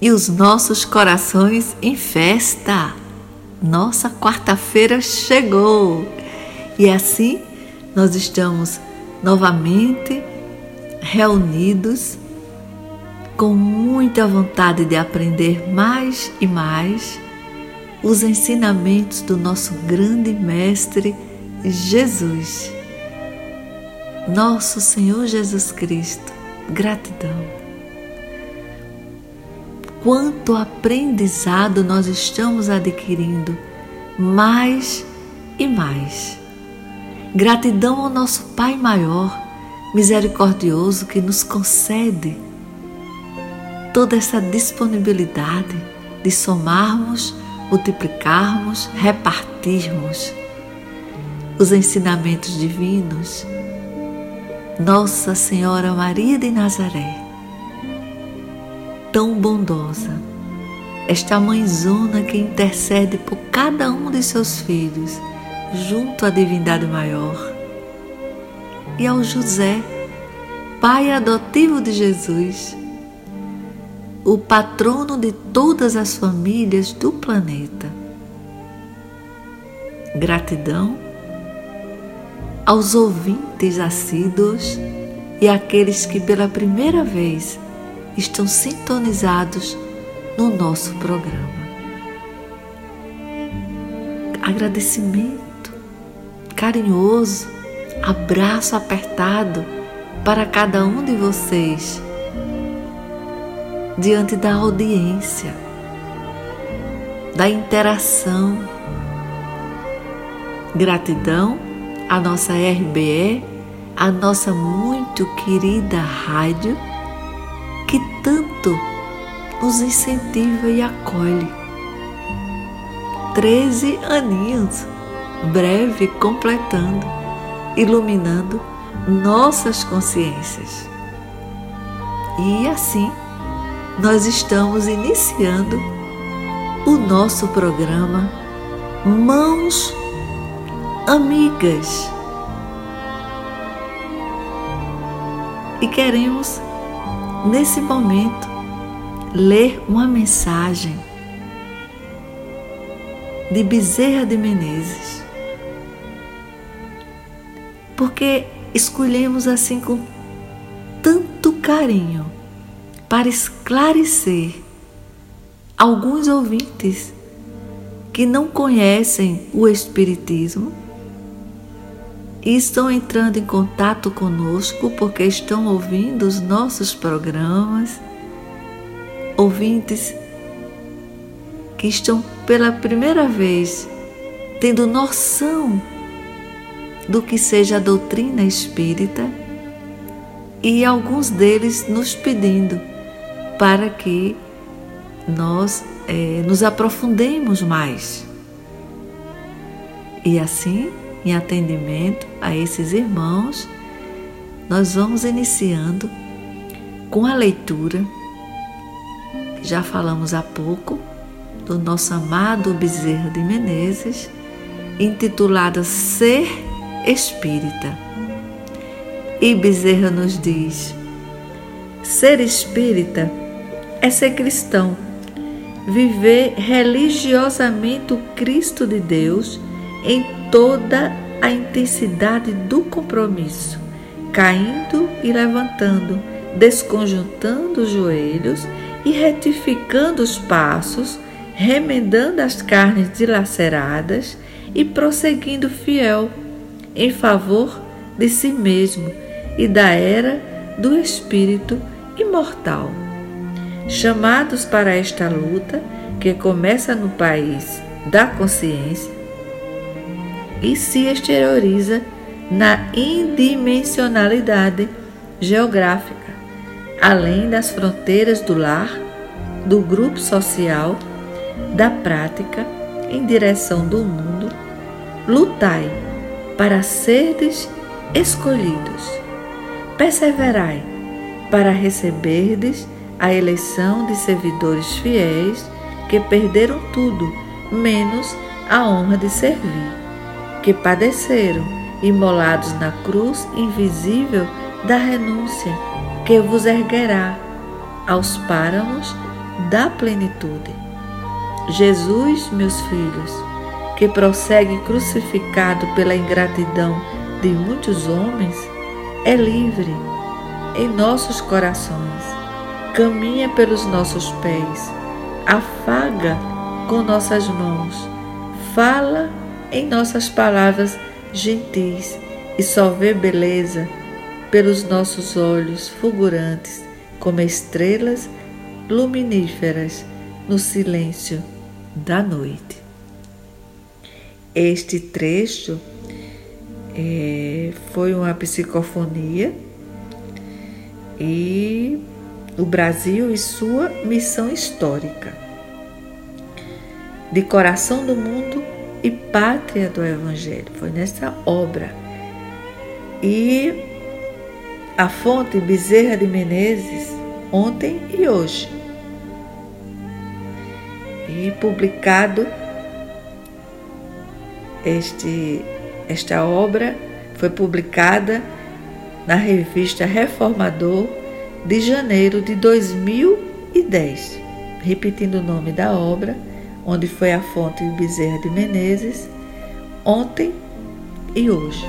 E os nossos corações em festa. Nossa quarta-feira chegou. E assim nós estamos novamente reunidos com muita vontade de aprender mais e mais os ensinamentos do nosso grande mestre Jesus nosso Senhor Jesus Cristo, gratidão. Quanto aprendizado nós estamos adquirindo, mais e mais. Gratidão ao nosso Pai maior, misericordioso, que nos concede toda essa disponibilidade de somarmos, multiplicarmos, repartirmos os ensinamentos divinos nossa Senhora Maria de Nazaré, tão bondosa, esta mãezona que intercede por cada um de seus filhos junto à divindade maior, e ao José, pai adotivo de Jesus, o patrono de todas as famílias do planeta. Gratidão aos ouvintes assíduos e àqueles que pela primeira vez estão sintonizados no nosso programa. Agradecimento carinhoso, abraço apertado para cada um de vocês diante da audiência, da interação. Gratidão a nossa RBE, a nossa muito querida rádio, que tanto nos incentiva e acolhe. Treze aninhos, breve completando, iluminando nossas consciências. E assim, nós estamos iniciando o nosso programa Mãos amigas. E queremos, nesse momento, ler uma mensagem de Bezerra de Menezes. Porque escolhemos assim com tanto carinho para esclarecer alguns ouvintes que não conhecem o Espiritismo e estão entrando em contato conosco porque estão ouvindo os nossos programas, ouvintes que estão pela primeira vez tendo noção do que seja a doutrina espírita e alguns deles nos pedindo para que nós é, nos aprofundemos mais. E assim em atendimento a esses irmãos, nós vamos iniciando com a leitura, já falamos há pouco, do nosso amado Bezerra de Menezes, intitulada Ser Espírita. E Bezerra nos diz: ser espírita é ser cristão, viver religiosamente o Cristo de Deus em toda a intensidade do compromisso, caindo e levantando, desconjuntando os joelhos e retificando os passos, remendando as carnes dilaceradas e prosseguindo fiel em favor de si mesmo e da era do espírito imortal. Chamados para esta luta que começa no país da consciência, e se exterioriza na indimensionalidade geográfica, além das fronteiras do lar, do grupo social, da prática em direção do mundo, lutai para serdes escolhidos. Perseverai para receberdes a eleição de servidores fiéis que perderam tudo, menos a honra de servir, que padeceram, imolados na cruz invisível da renúncia, que vos erguerá aos páramos da plenitude. Jesus, meus filhos, que prossegue crucificado pela ingratidão de muitos homens, é livre em nossos corações, caminha pelos nossos pés, afaga com nossas mãos, fala em nossas palavras gentis e só vê beleza pelos nossos olhos fulgurantes como estrelas luminíferas no silêncio da noite. Este trecho é, foi uma psicofonia e o Brasil e sua missão histórica. De coração do mundo e pátria do Evangelho. Foi nessa obra. E a fonte Bezerra de Menezes, ontem e hoje. E publicado este, esta obra foi publicada na revista Reformador de janeiro de 2010, repetindo o nome da obra, onde foi a fonte Bezerra de Menezes, ontem e hoje.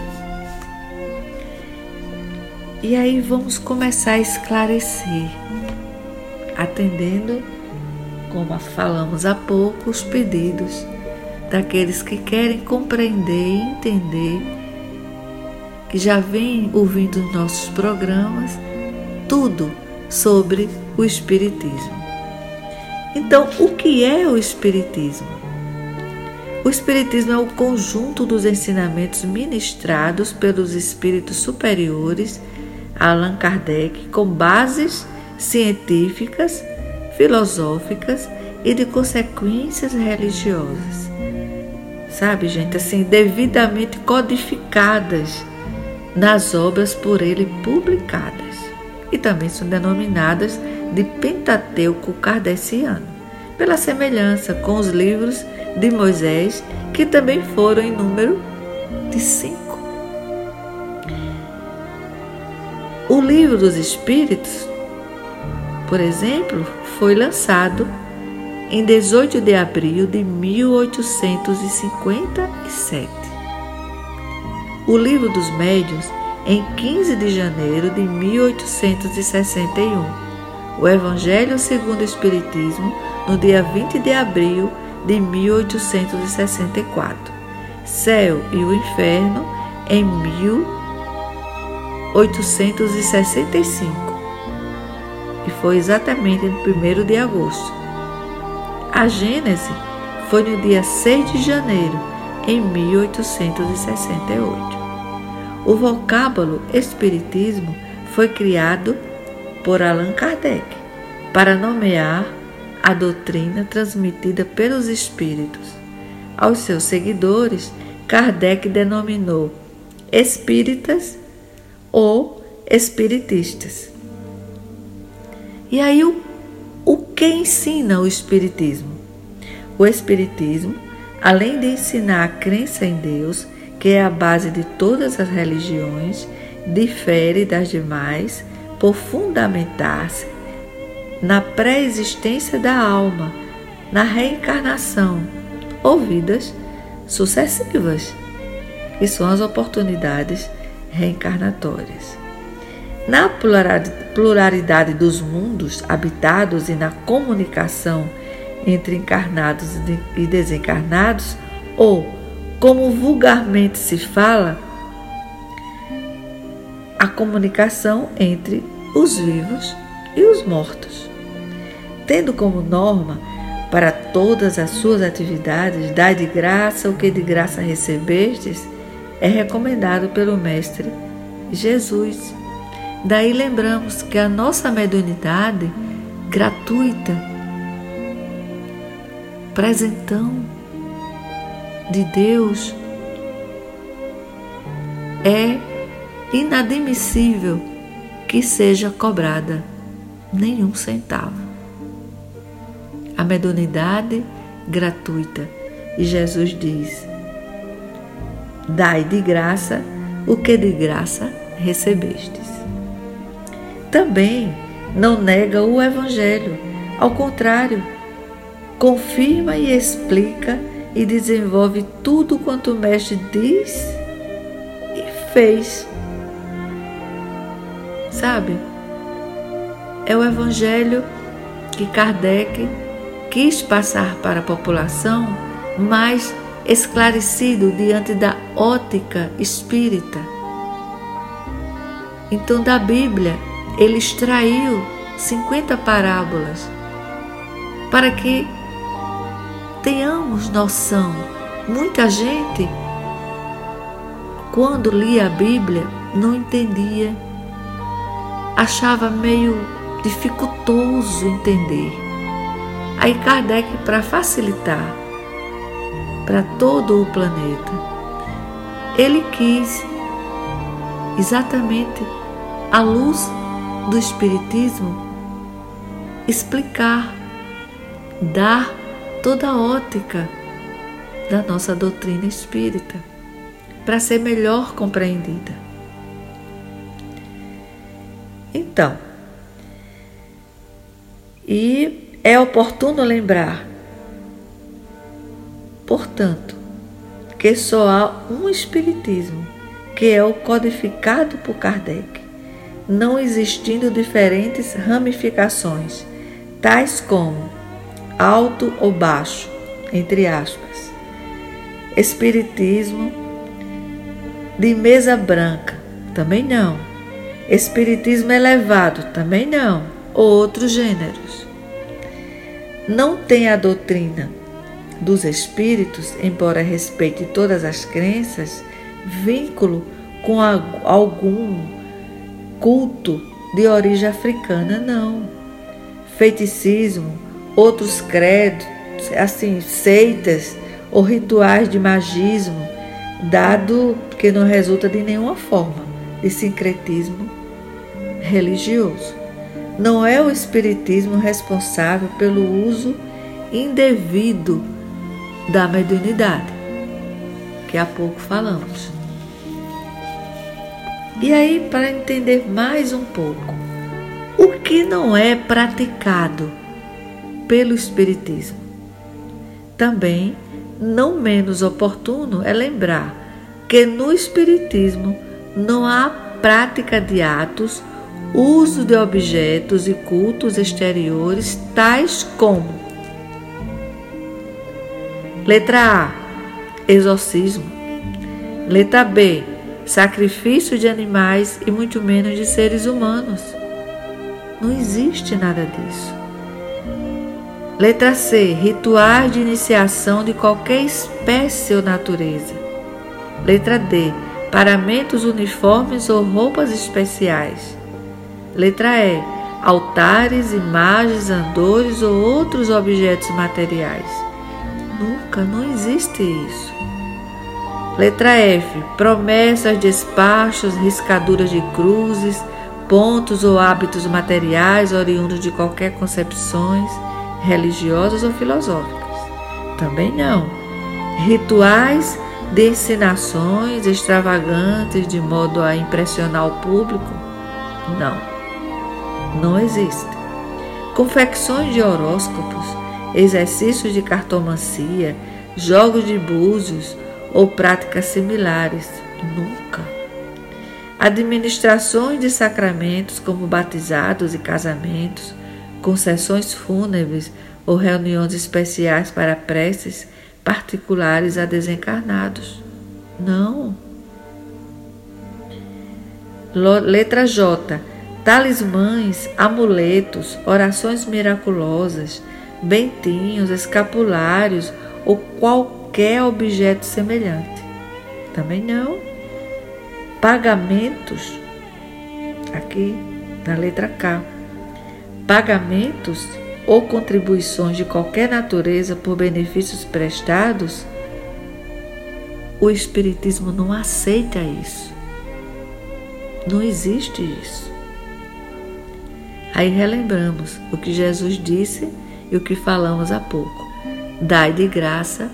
E aí vamos começar a esclarecer, atendendo, como falamos há pouco, os pedidos daqueles que querem compreender e entender, que já vêm ouvindo nossos programas, tudo sobre o Espiritismo. Então, o que é o Espiritismo? O Espiritismo é o conjunto dos ensinamentos ministrados pelos espíritos superiores Allan Kardec com bases científicas, filosóficas e de consequências religiosas sabe, gente, assim, devidamente codificadas nas obras por ele publicadas. E também são denominadas de Pentateuco Kardeciano, pela semelhança com os livros de Moisés, que também foram em número de cinco. O livro dos Espíritos, por exemplo, foi lançado em 18 de abril de 1857. O Livro dos Médiuns, em 15 de janeiro de 1861. O Evangelho segundo o Espiritismo, no dia 20 de abril de 1864. Céu e o Inferno, em 1865. E foi exatamente no 1 de agosto. A Gênese foi no dia 6 de janeiro, em 1868. O vocábulo Espiritismo foi criado por Allan Kardec para nomear a doutrina transmitida pelos Espíritos. Aos seus seguidores, Kardec denominou espíritas ou espiritistas. E aí o o que ensina o Espiritismo? O Espiritismo, além de ensinar a crença em Deus, que é a base de todas as religiões, difere das demais por fundamentar-se na pré-existência da alma, na reencarnação ou vidas sucessivas, que são as oportunidades reencarnatórias. Na pluralidade dos mundos habitados e na comunicação entre encarnados e desencarnados, ou, como vulgarmente se fala, a comunicação entre os vivos e os mortos. Tendo como norma para todas as suas atividades, dai de graça o que de graça recebestes, é recomendado pelo Mestre Jesus Daí lembramos que a nossa mediunidade gratuita presentão de Deus, é inadmissível que seja cobrada nenhum centavo. A mediunidade gratuita. E Jesus diz: Dai de graça o que de graça recebestes. Também não nega o Evangelho, ao contrário, confirma e explica e desenvolve tudo quanto o Mestre diz e fez. Sabe? É o Evangelho que Kardec quis passar para a população mais esclarecido diante da ótica espírita. Então, da Bíblia, ele extraiu 50 parábolas para que tenhamos noção. Muita gente, quando lia a Bíblia, não entendia, achava meio dificultoso entender. Aí Kardec, para facilitar para todo o planeta, ele quis exatamente à luz do Espiritismo explicar, dar toda a ótica da nossa doutrina espírita para ser melhor compreendida. Então, e é oportuno lembrar, portanto, que só há um Espiritismo, que é o codificado por Kardec, não existindo diferentes ramificações, tais como alto ou baixo, entre aspas. Espiritismo de mesa branca, também não. Espiritismo elevado, também não. Outros gêneros. Não tem a doutrina dos espíritos, embora respeite todas as crenças, vínculo com algum culto de origem africana, não. Feiticismo, outros credos, assim, seitas ou rituais de magismo, dado que não resulta de nenhuma forma de sincretismo religioso. Não é o espiritismo responsável pelo uso indevido da mediunidade, que há pouco falamos. E aí, para entender mais um pouco, o que não é praticado pelo Espiritismo. Também, não menos oportuno é lembrar que no Espiritismo não há prática de atos, uso de objetos e cultos exteriores, tais como: letra A, exorcismo, letra B, sacrifício de animais e muito menos de seres humanos. Não existe nada disso. Letra C. Rituais de iniciação de qualquer espécie ou natureza. Letra D. Paramentos uniformes ou roupas especiais. Letra E. Altares, imagens, andores ou outros objetos materiais. Nunca, não existe isso. Letra F. Promessas, despachos, riscaduras de cruzes, pontos ou hábitos materiais oriundos de qualquer concepções religiosas ou filosóficas. Também não. Rituais de ensinações extravagantes de modo a impressionar o público? Não. Não existe. Confecções de horóscopos, exercícios de cartomancia, jogos de búzios ou práticas similares? Nunca. Administrações de sacramentos como batizados e casamentos, concessões fúnebres ou reuniões especiais para preces particulares a desencarnados. Não. Letra J. Talismãs, amuletos, orações miraculosas, bentinhos, escapulários ou qualquer objeto semelhante. Também não. Pagamentos, aqui na letra K pagamentos ou contribuições de qualquer natureza por benefícios prestados, o Espiritismo não aceita isso. Não existe isso. Aí relembramos o que Jesus disse e o que falamos há pouco. Dai de graça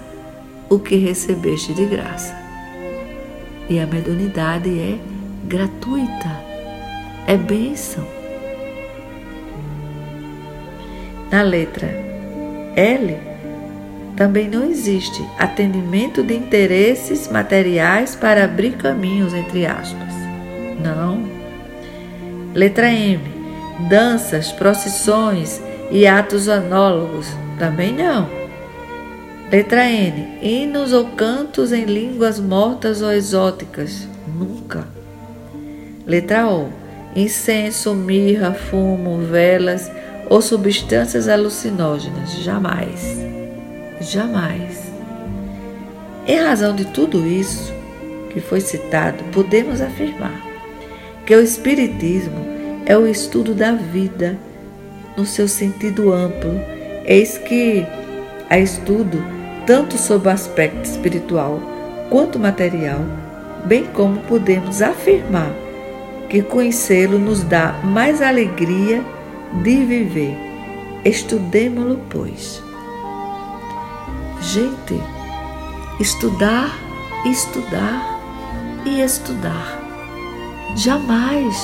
o que recebeste de graça. E a mediunidade é gratuita, é bênção. Na letra L, também não existe atendimento de interesses materiais para abrir caminhos, entre aspas. Não. Letra M, danças, procissões e atos análogos. Também não. Letra N, hinos ou cantos em línguas mortas ou exóticas. Nunca. Letra O, incenso, mirra, fumo, velas ou substâncias alucinógenas. Jamais. Jamais. Em razão de tudo isso que foi citado, podemos afirmar que o Espiritismo é o estudo da vida no seu sentido amplo. Eis que há estudo tanto sob o aspecto espiritual quanto material, bem como podemos afirmar que conhecê-lo nos dá mais alegria de viver. Estudemo-lo, pois. Gente, estudar, estudar e estudar. Jamais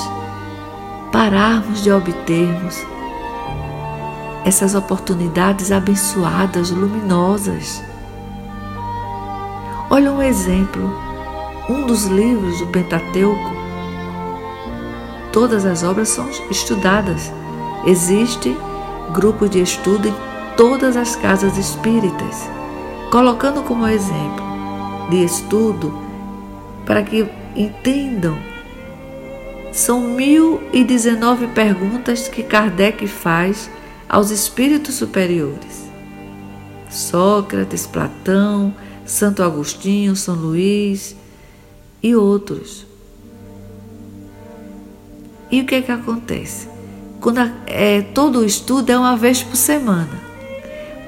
pararmos de obtermos essas oportunidades abençoadas, luminosas. Olha um exemplo, um dos livros do Pentateuco. Todas as obras são estudadas Existe grupo de estudo em todas as casas espíritas, colocando como exemplo de estudo para que entendam. São mil e dezenove perguntas que Kardec faz aos espíritos superiores. Sócrates, Platão, Santo Agostinho, São Luís e outros. E o que é que acontece? Quando é, todo o estudo é uma vez por semana.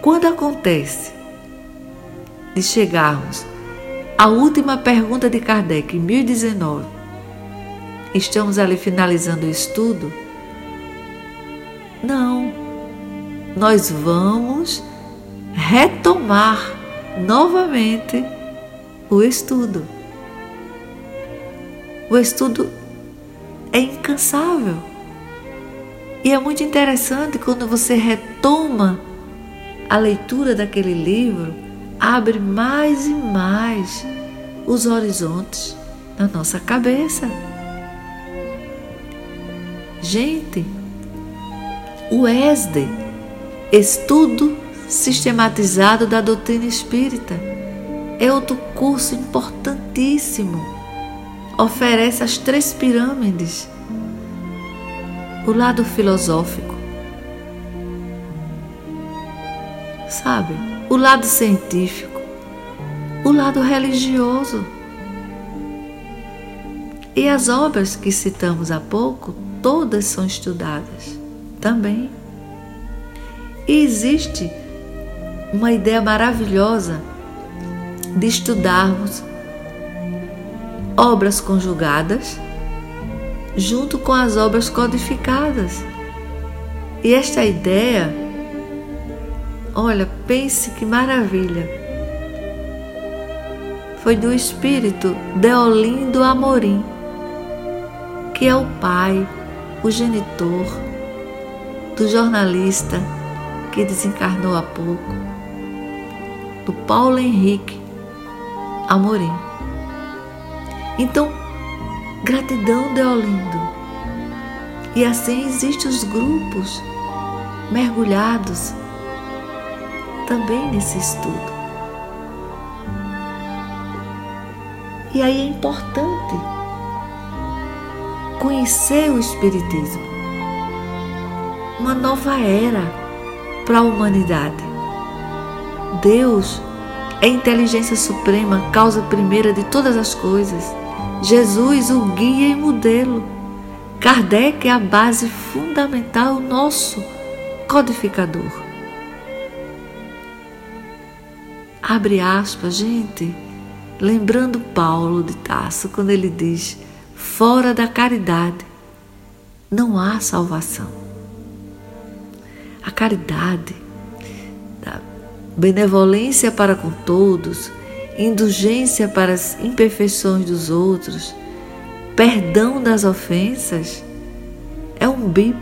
Quando acontece de chegarmos à última pergunta de Kardec, em 1019, estamos ali finalizando o estudo? Não, nós vamos retomar novamente o estudo. O estudo é incansável. E é muito interessante quando você retoma a leitura daquele livro, abre mais e mais os horizontes na nossa cabeça. Gente, o ESD, Estudo Sistematizado da Doutrina Espírita, é outro curso importantíssimo. Oferece as três pirâmides o lado filosófico, sabe? O lado científico, o lado religioso. E as obras que citamos há pouco, todas são estudadas também. E existe uma ideia maravilhosa de estudarmos obras conjugadas junto com as obras codificadas. E esta ideia, olha, pense que maravilha, foi do espírito Deolindo Amorim, que é o pai, o genitor do jornalista que desencarnou há pouco, do Paulo Henrique Amorim. Então, Gratidão, Deolindo. E assim existem os grupos mergulhados também nesse estudo. E aí é importante conhecer o Espiritismo, uma nova era para a humanidade. Deus é a inteligência suprema, causa primeira de todas as coisas. Jesus, o guia e modelo. Kardec é a base fundamental, nosso codificador. Abre aspas, gente, lembrando Paulo de Tasso quando ele diz: fora da caridade não há salvação. A caridade, a benevolência para com todos, indulgência para as imperfeições dos outros, perdão das ofensas, é um bip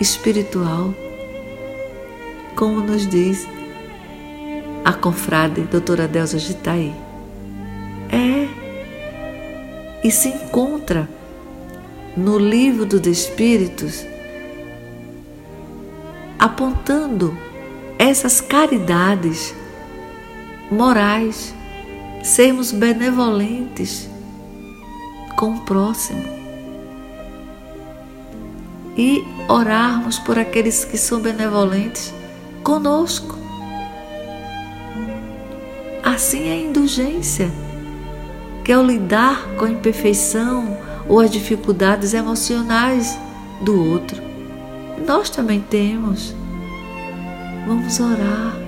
espiritual, como nos diz a confrade doutora Delza Gitaí. É, e se encontra no livro dos Espíritos apontando essas caridades morais, sermos benevolentes com o próximo e orarmos por aqueles que são benevolentes conosco. Assim é a indulgência, que é o lidar com a imperfeição ou as dificuldades emocionais do outro. Nós também temos. Vamos orar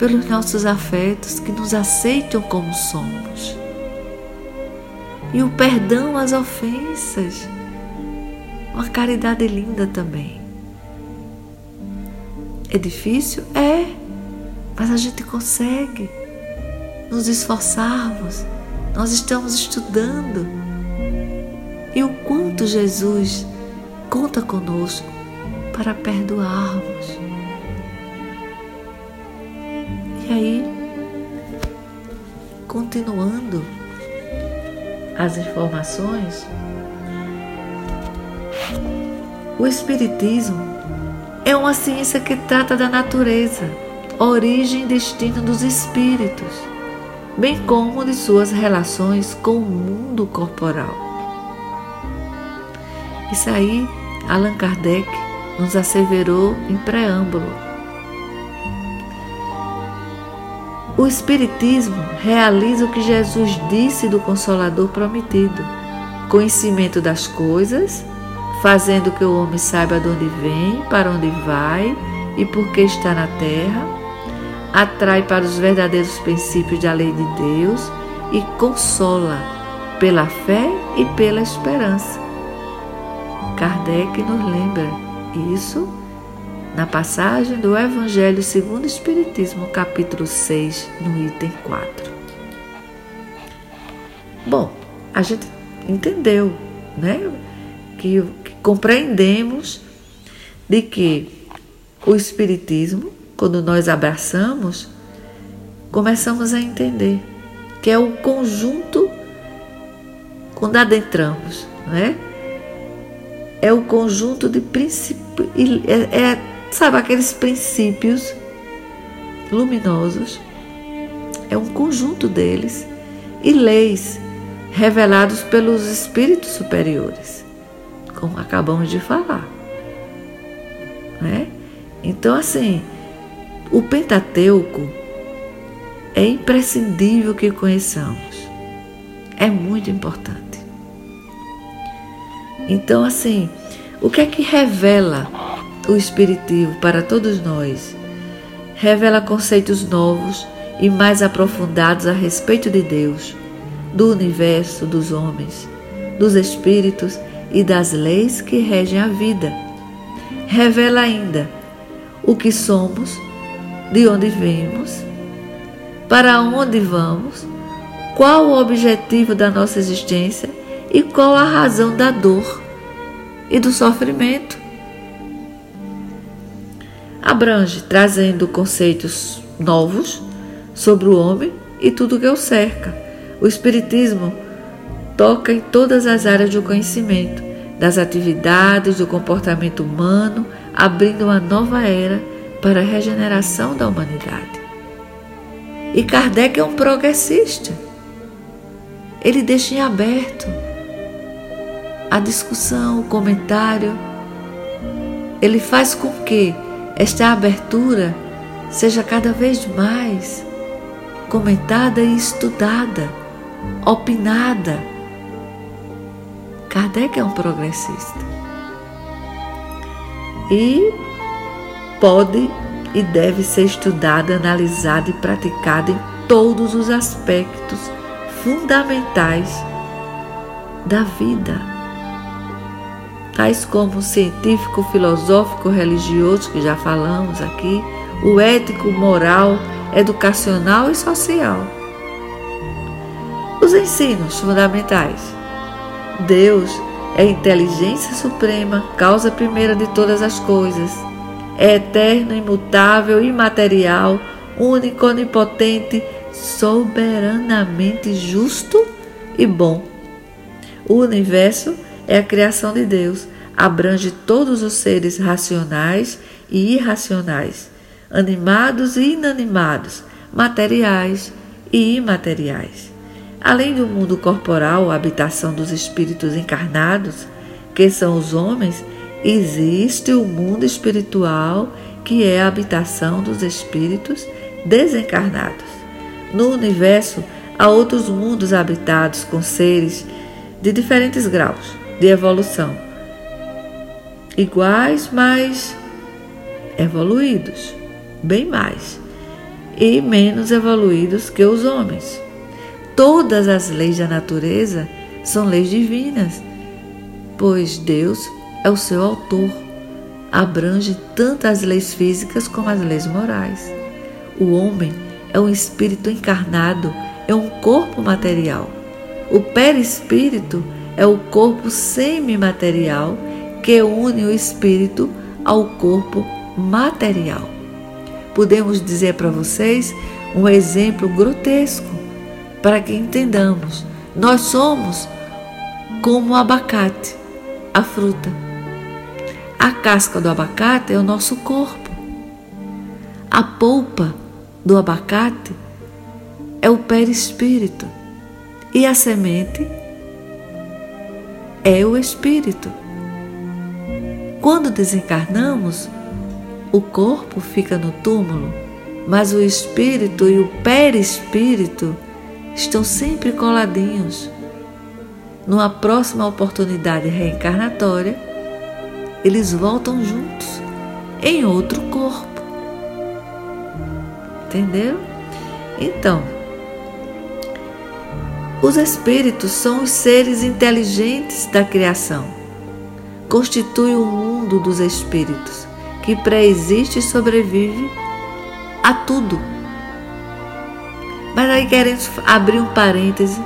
pelos nossos afetos que nos aceitam como somos. E o perdão às ofensas. Uma caridade linda também. É difícil? É, mas a gente consegue nos esforçarmos. Nós estamos estudando. E o quanto Jesus conta conosco para perdoarmos. E aí, continuando as informações, o Espiritismo é uma ciência que trata da natureza, origem e destino dos espíritos, bem como de suas relações com o mundo corporal. Isso aí, Allan Kardec nos asseverou em preâmbulo O Espiritismo realiza o que Jesus disse do Consolador prometido: conhecimento das coisas, fazendo que o homem saiba de onde vem, para onde vai e por que está na terra, atrai para os verdadeiros princípios da lei de Deus e consola pela fé e pela esperança. Kardec nos lembra isso na passagem do Evangelho segundo o Espiritismo, capítulo 6, no item 4. Bom, a gente entendeu, né? Que, que compreendemos de que o Espiritismo, quando nós abraçamos, começamos a entender que é o conjunto quando adentramos, né? É o conjunto de princípios, é, é Sabe, aqueles princípios luminosos é um conjunto deles e leis revelados pelos espíritos superiores, como acabamos de falar. Né? Então, assim, o Pentateuco é imprescindível que conheçamos. É muito importante. Então, assim, o que é que revela o Espiritismo para todos nós. Revela conceitos novos e mais aprofundados a respeito de Deus, do universo, dos homens, dos espíritos e das leis que regem a vida. Revela ainda o que somos, de onde vemos, para onde vamos, qual o objetivo da nossa existência e qual a razão da dor e do sofrimento abrange, trazendo conceitos novos sobre o homem e tudo que o cerca. O Espiritismo toca em todas as áreas do conhecimento, das atividades, do comportamento humano, abrindo uma nova era para a regeneração da humanidade. E Kardec é um progressista. Ele deixa em aberto a discussão, o comentário. Ele faz com que esta abertura seja cada vez mais comentada e estudada, opinada. Kardec é um progressista. E pode e deve ser estudada, analisada e praticada em todos os aspectos fundamentais da vida, tais como o científico, filosófico, religioso, que já falamos aqui, o ético, moral, educacional e social. Os ensinos fundamentais. Deus é inteligência suprema, causa primeira de todas as coisas. É eterno, imutável, imaterial, único, onipotente, soberanamente justo e bom. O universo é a criação de Deus, abrange todos os seres racionais e irracionais, animados e inanimados, materiais e imateriais. Além do mundo corporal, a habitação dos espíritos encarnados, que são os homens, existe o mundo espiritual, que é a habitação dos espíritos desencarnados. No universo, há outros mundos habitados com seres de diferentes graus de evolução, iguais, mas evoluídos, bem mais, e menos evoluídos que os homens. Todas as leis da natureza são leis divinas, pois Deus é o seu autor. Abrange tanto as leis físicas como as leis morais. O homem é um espírito encarnado, é um corpo material. O perispírito é o corpo semimaterial que une o espírito ao corpo material. Podemos dizer para vocês um exemplo grotesco para que entendamos. Nós somos como o abacate, a fruta. A casca do abacate é o nosso corpo. A polpa do abacate é o perispírito. E a semente é o espírito. Quando desencarnamos, o corpo fica no túmulo, mas o espírito e o perispírito estão sempre coladinhos. Numa próxima oportunidade reencarnatória, eles voltam juntos em outro corpo. Entenderam? Então, os espíritos são os seres inteligentes da criação. Constitui o mundo dos espíritos, que pré-existe e sobrevive a tudo mas aí queremos abrir um parêntese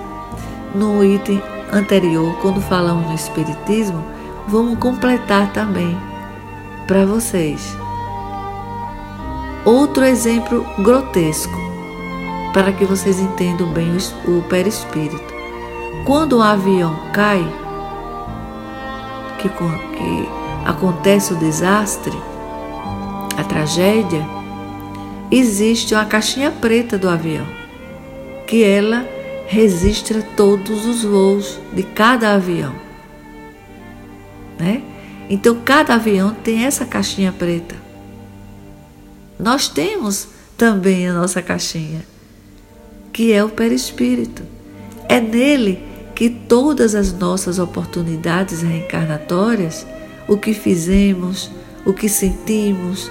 no item anterior, quando falamos no Espiritismo, vamos completar também para vocês. Outro exemplo grotesco, para que vocês entendam bem o perispírito. Quando um avião cai, que, que acontece o desastre, a tragédia, existe uma caixinha preta do avião que ela registra todos os voos de cada avião. Né? Então, cada avião tem essa caixinha preta. Nós temos também a nossa caixinha, que é o perispírito. É nele que todas as nossas oportunidades reencarnatórias, o que fizemos, o que sentimos,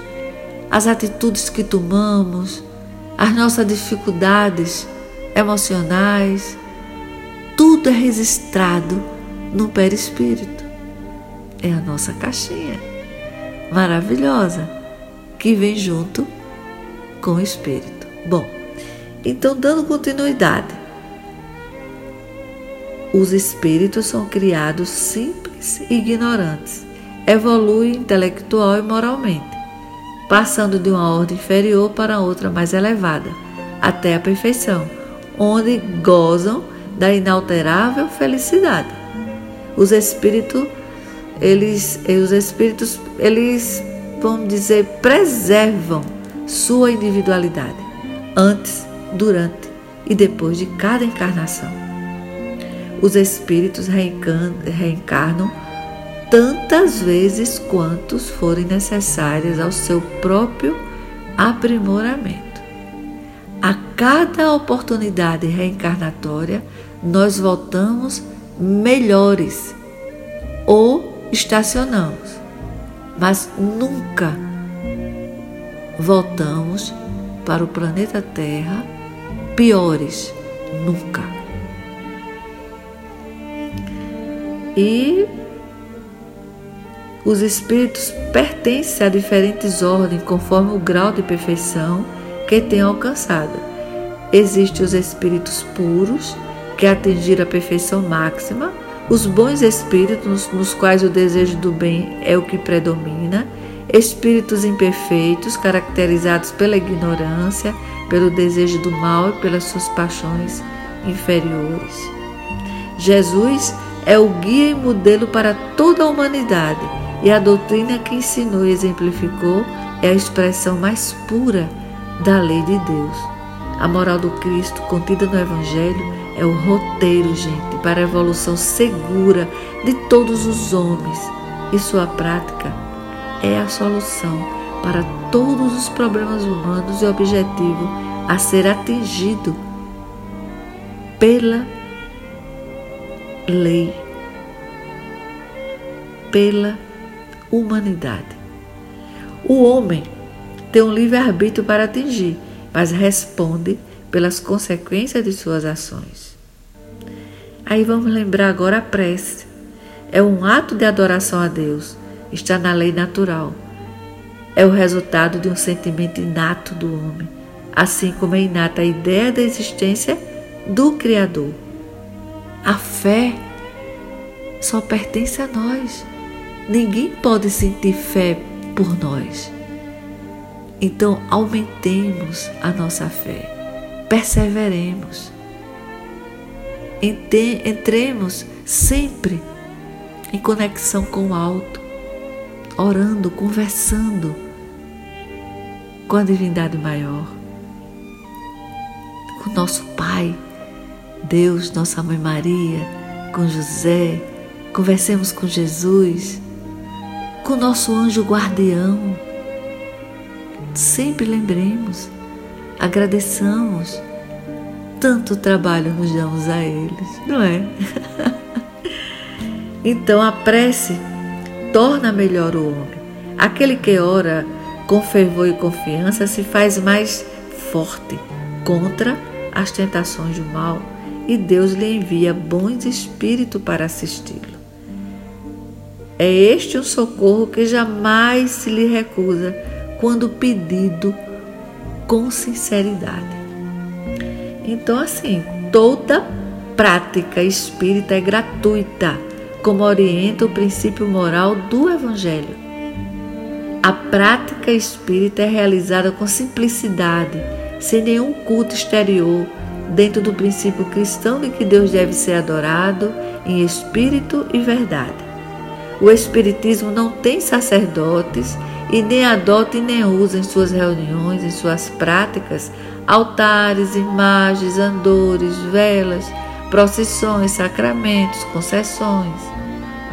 as atitudes que tomamos, as nossas dificuldades, emocionais, tudo é registrado no perispírito. É a nossa caixinha maravilhosa que vem junto com o espírito. Bom, então dando continuidade, os espíritos são criados simples e ignorantes, evoluem intelectual e moralmente, passando de uma ordem inferior para outra mais elevada, até a perfeição onde gozam da inalterável felicidade. Os espíritos, eles, os espíritos, eles, vamos dizer, preservam sua individualidade antes, durante e depois de cada encarnação. Os espíritos reencarnam, tantas vezes quantos forem necessárias ao seu próprio aprimoramento. A cada oportunidade reencarnatória, nós voltamos melhores ou estacionamos, mas nunca voltamos para o planeta Terra piores nunca. E os espíritos pertencem a diferentes ordens conforme o grau de perfeição que têm alcançado. Existem os espíritos puros, que atingiram a perfeição máxima, os bons espíritos, nos quais o desejo do bem é o que predomina, espíritos imperfeitos, caracterizados pela ignorância, pelo desejo do mal e pelas suas paixões inferiores. Jesus é o guia e modelo para toda a humanidade e a doutrina que ensinou e exemplificou é a expressão mais pura da lei de Deus. A moral do Cristo contida no Evangelho é o roteiro, gente, para a evolução segura de todos os homens e sua prática é a solução para todos os problemas humanos e objetivo a ser atingido pela lei, pela humanidade. O homem tem um livre-arbítrio para atingir, mas responde pelas consequências de suas ações. Aí vamos lembrar agora a prece. É um ato de adoração a Deus, está na lei natural. É o resultado de um sentimento inato do homem, assim como é inata a ideia da existência do Criador. A fé só pertence a nós. Ninguém pode sentir fé por nós. Então, aumentemos a nossa fé, perseveremos, entremos sempre em conexão com o alto, orando, conversando com a divindade maior, com nosso Pai, Deus, nossa Mãe Maria, com José, conversemos com Jesus com nosso anjo guardião. Sempre lembremos, agradeçamos, tanto trabalho nos damos a eles, não é? então a prece torna melhor o homem. Aquele que ora com fervor e confiança se faz mais forte contra as tentações do mal e Deus lhe envia bons espíritos para assisti-lo. É este o socorro que jamais se lhe recusa quando pedido com sinceridade. Então, assim, toda prática espírita é gratuita, como orienta o princípio moral do Evangelho. A prática espírita é realizada com simplicidade, sem nenhum culto exterior, dentro do princípio cristão de que Deus deve ser adorado em espírito e verdade. O Espiritismo não tem sacerdotes e nem adota e nem usa em suas reuniões, em suas práticas, altares, imagens, andores, velas, procissões, sacramentos, concessões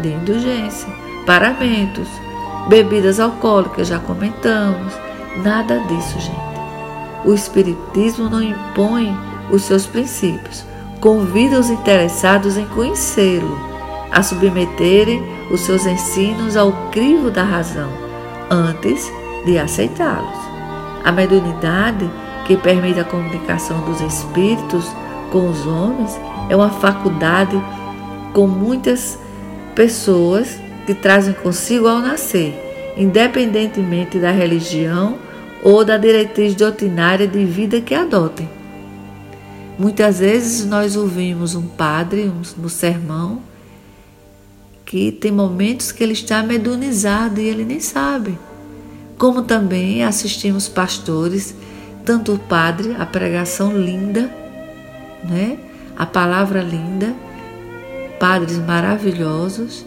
de indulgência, paramentos, bebidas alcoólicas, já comentamos. Nada disso, gente. O Espiritismo não impõe os seus princípios, convida os interessados em conhecê-lo, a submeterem os seus ensinos ao crivo da razão, antes de aceitá-los. A mediunidade, que permite a comunicação dos espíritos com os homens, é uma faculdade com muitas pessoas que trazem consigo ao nascer, independentemente da religião ou da diretriz doutrinária de vida que adotem. Muitas vezes nós ouvimos um padre no sermão que tem momentos que ele está medonizado e ele nem sabe. Como também assistimos pastores, tanto o padre, a pregação linda, né? A palavra linda, padres maravilhosos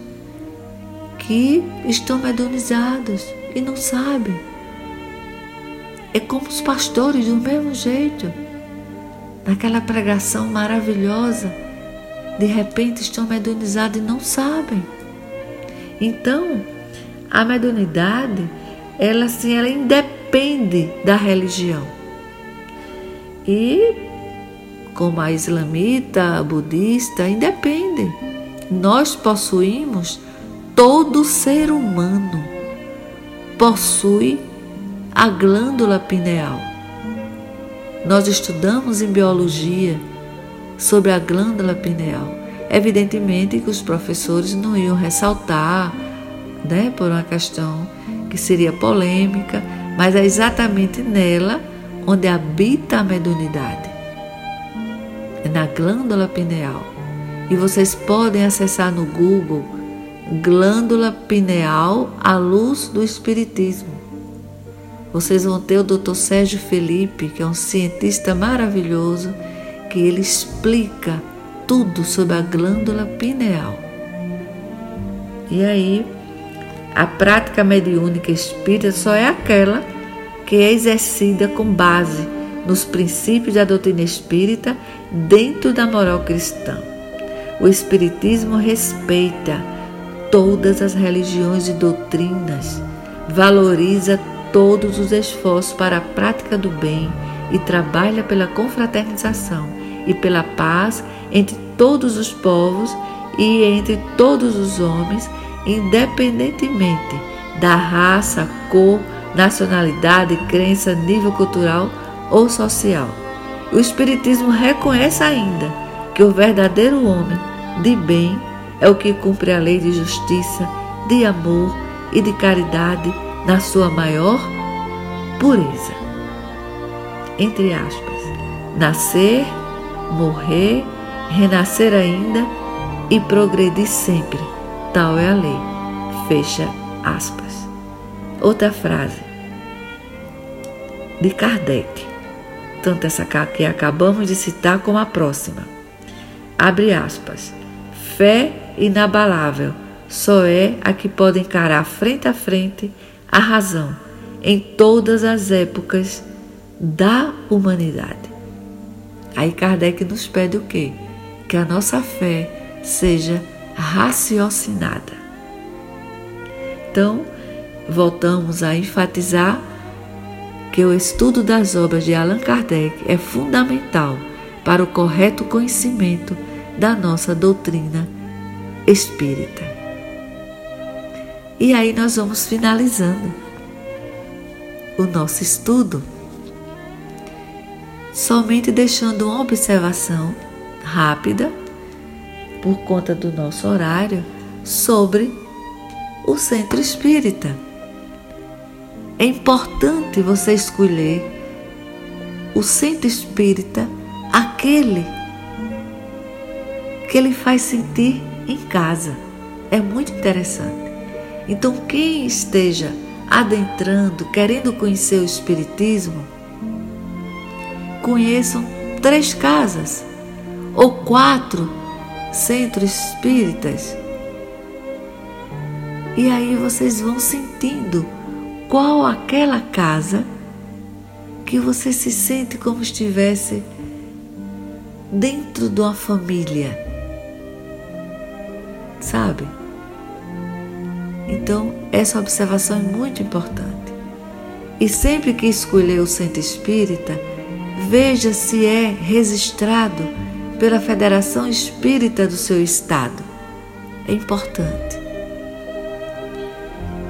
que estão medonizados e não sabem. É como os pastores do mesmo jeito, naquela pregação maravilhosa, de repente estão medonizados e não sabem. Então, a mediunidade, ela sim, ela independe da religião. E como a islamita, a budista, independe. Nós possuímos todo ser humano possui a glândula pineal. Nós estudamos em biologia sobre a glândula pineal. Evidentemente que os professores não iam ressaltar, né, por uma questão que seria polêmica, mas é exatamente nela onde habita a mediunidade. É na glândula pineal. E vocês podem acessar no Google glândula pineal à luz do Espiritismo. Vocês vão ter o Dr. Sérgio Felipe, que é um cientista maravilhoso, que ele explica tudo sobre a glândula pineal. E aí, a prática mediúnica espírita só é aquela que é exercida com base nos princípios da doutrina espírita dentro da moral cristã. O Espiritismo respeita todas as religiões e doutrinas, valoriza todos os esforços para a prática do bem e trabalha pela confraternização e pela paz entre todos os povos e entre todos os homens, independentemente da raça, cor, nacionalidade, crença, nível cultural ou social. O Espiritismo reconhece ainda que o verdadeiro homem de bem é o que cumpre a lei de justiça, de amor e de caridade na sua maior pureza. Entre aspas, nascer, morrer, renascer ainda e progredir sempre. Tal é a lei. Fecha aspas. Outra frase de Kardec, tanto essa que acabamos de citar como a próxima. Abre aspas. Fé inabalável só é a que pode encarar frente a frente a razão em todas as épocas da humanidade. Aí Kardec nos pede o quê? Que a nossa fé seja raciocinada. Então, voltamos a enfatizar que o estudo das obras de Allan Kardec é fundamental para o correto conhecimento da nossa doutrina espírita. E aí nós vamos finalizando o nosso estudo, somente deixando uma observação rápida, por conta do nosso horário, sobre o centro espírita. É importante você escolher o centro espírita, aquele que ele faz sentir em casa. É muito interessante. Então, quem esteja adentrando, querendo conhecer o Espiritismo, conheçam três casas ou quatro centros espíritas. E aí vocês vão sentindo qual aquela casa que você se sente como estivesse dentro de uma família. Sabe? Então, essa observação é muito importante. E sempre que escolher o centro espírita, veja se é registrado pela Federação Espírita do seu estado. É importante.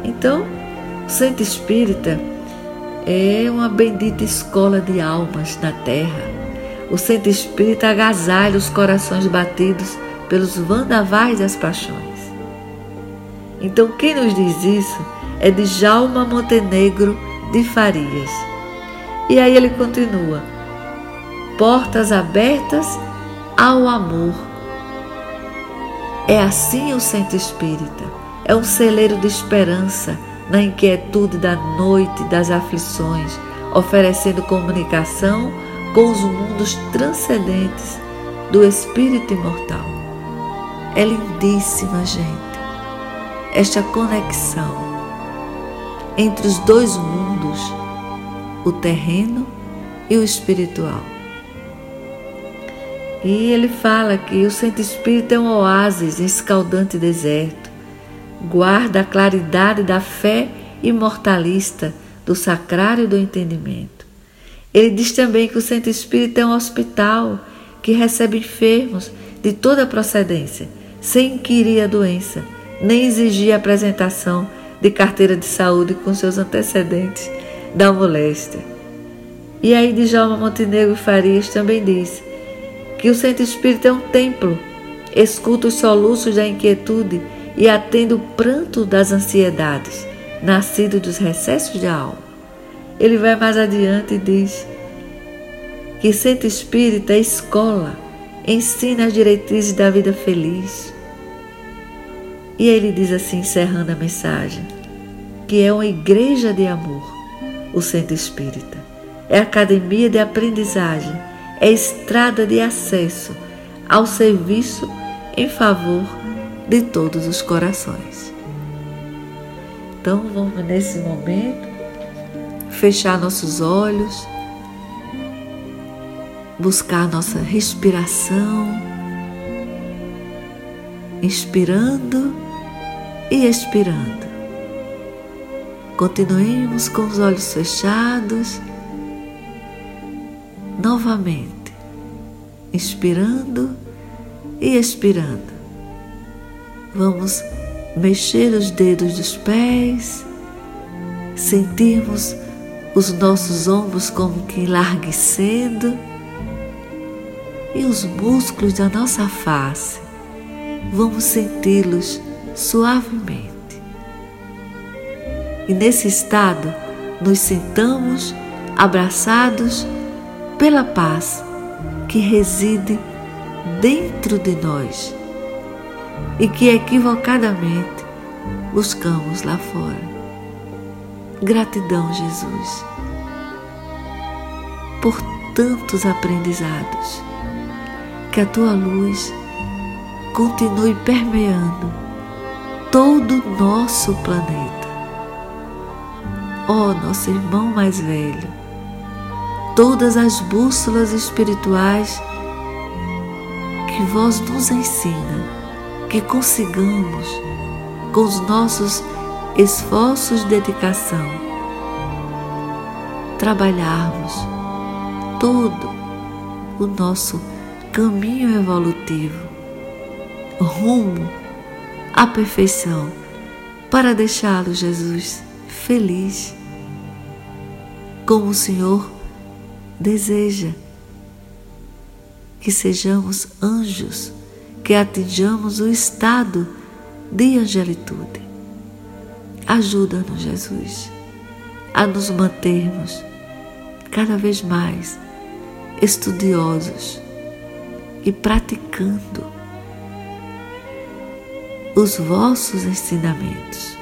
Então, o centro espírita é uma bendita escola de almas na terra. O centro espírita agasalha os corações batidos pelos vandavais das paixões. Então, quem nos diz isso é de Jalma Montenegro de Farias. E aí ele continua: portas abertas ao amor. É assim o centro espírita. É um celeiro de esperança na inquietude da noite das aflições, oferecendo comunicação com os mundos transcendentes do espírito imortal. É lindíssima, gente esta conexão entre os dois mundos, o terreno e o espiritual. E ele fala que o centro espírita é um oásis em escaldante deserto, guarda a claridade da fé imortalista do sacrário do entendimento. Ele diz também que o centro espírita é um hospital que recebe enfermos de toda procedência, sem inquirir a doença nem exigir a apresentação de carteira de saúde com seus antecedentes da moléstia. E aí Djalma Montenegro Farias também diz que o centro espírita é um templo, escuta os soluços da inquietude e atende o pranto das ansiedades, nascido dos recessos da alma. Ele vai mais adiante e diz que centro espírita é escola, ensina as diretrizes da vida feliz. E ele diz assim, encerrando a mensagem, que é uma igreja de amor, o centro espírita. É academia de aprendizagem, é estrada de acesso ao serviço em favor de todos os corações. Então vamos nesse momento fechar nossos olhos, buscar nossa respiração, inspirando e expirando. Continuemos com os olhos fechados, novamente, inspirando e expirando. Vamos mexer os dedos dos pés, sentirmos os nossos ombros como que enlarguecendo e os músculos da nossa face, vamos senti-los suavemente. E nesse estado, nos sentamos abraçados pela paz que reside dentro de nós e que equivocadamente buscamos lá fora. Gratidão, Jesus, por tantos aprendizados. Que a tua luz continue permeando todo o nosso planeta. Ó oh, nosso irmão mais velho, todas as bússolas espirituais que vós nos ensina que consigamos, com os nossos esforços de dedicação, trabalharmos todo o nosso caminho evolutivo rumo à perfeição para deixá-lo, Jesus, feliz, como o Senhor deseja que sejamos anjos que atinjamos o estado de angelitude. Ajuda-nos, Jesus, a nos mantermos cada vez mais estudiosos e praticando os vossos ensinamentos.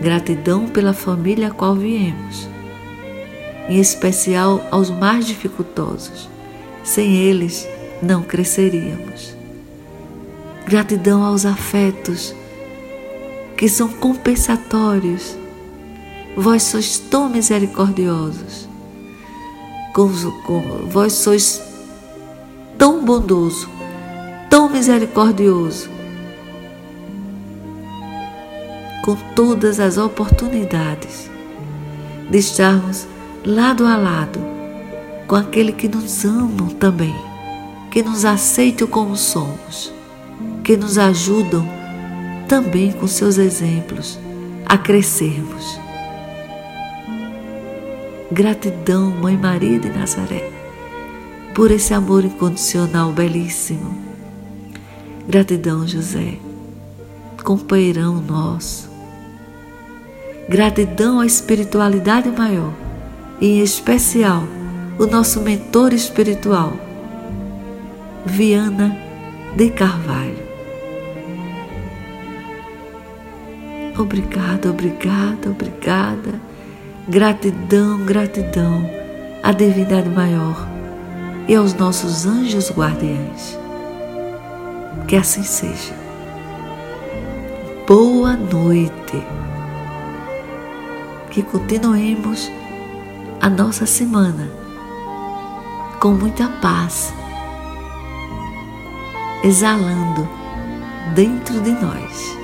Gratidão pela família a qual viemos, em especial aos mais dificultosos. Sem eles, não cresceríamos. Gratidão aos afetos que são compensatórios. Vós sois tão misericordiosos. Com, com, vós sois tão bondoso, tão misericordioso. Com todas as oportunidades de estarmos lado a lado com aquele que nos ama também que nos aceitam como somos, que nos ajudam também com seus exemplos a crescermos. Gratidão, Mãe Maria de Nazaré, por esse amor incondicional belíssimo. Gratidão, José, companheirão nosso. Gratidão à espiritualidade maior e, em especial, o nosso mentor espiritual, Viana de Carvalho. Obrigada, obrigada, obrigada. Gratidão, gratidão à divindade maior e aos nossos anjos guardiães. Que assim seja. Boa noite. Que continuemos a nossa semana com muita paz exalando dentro de nós.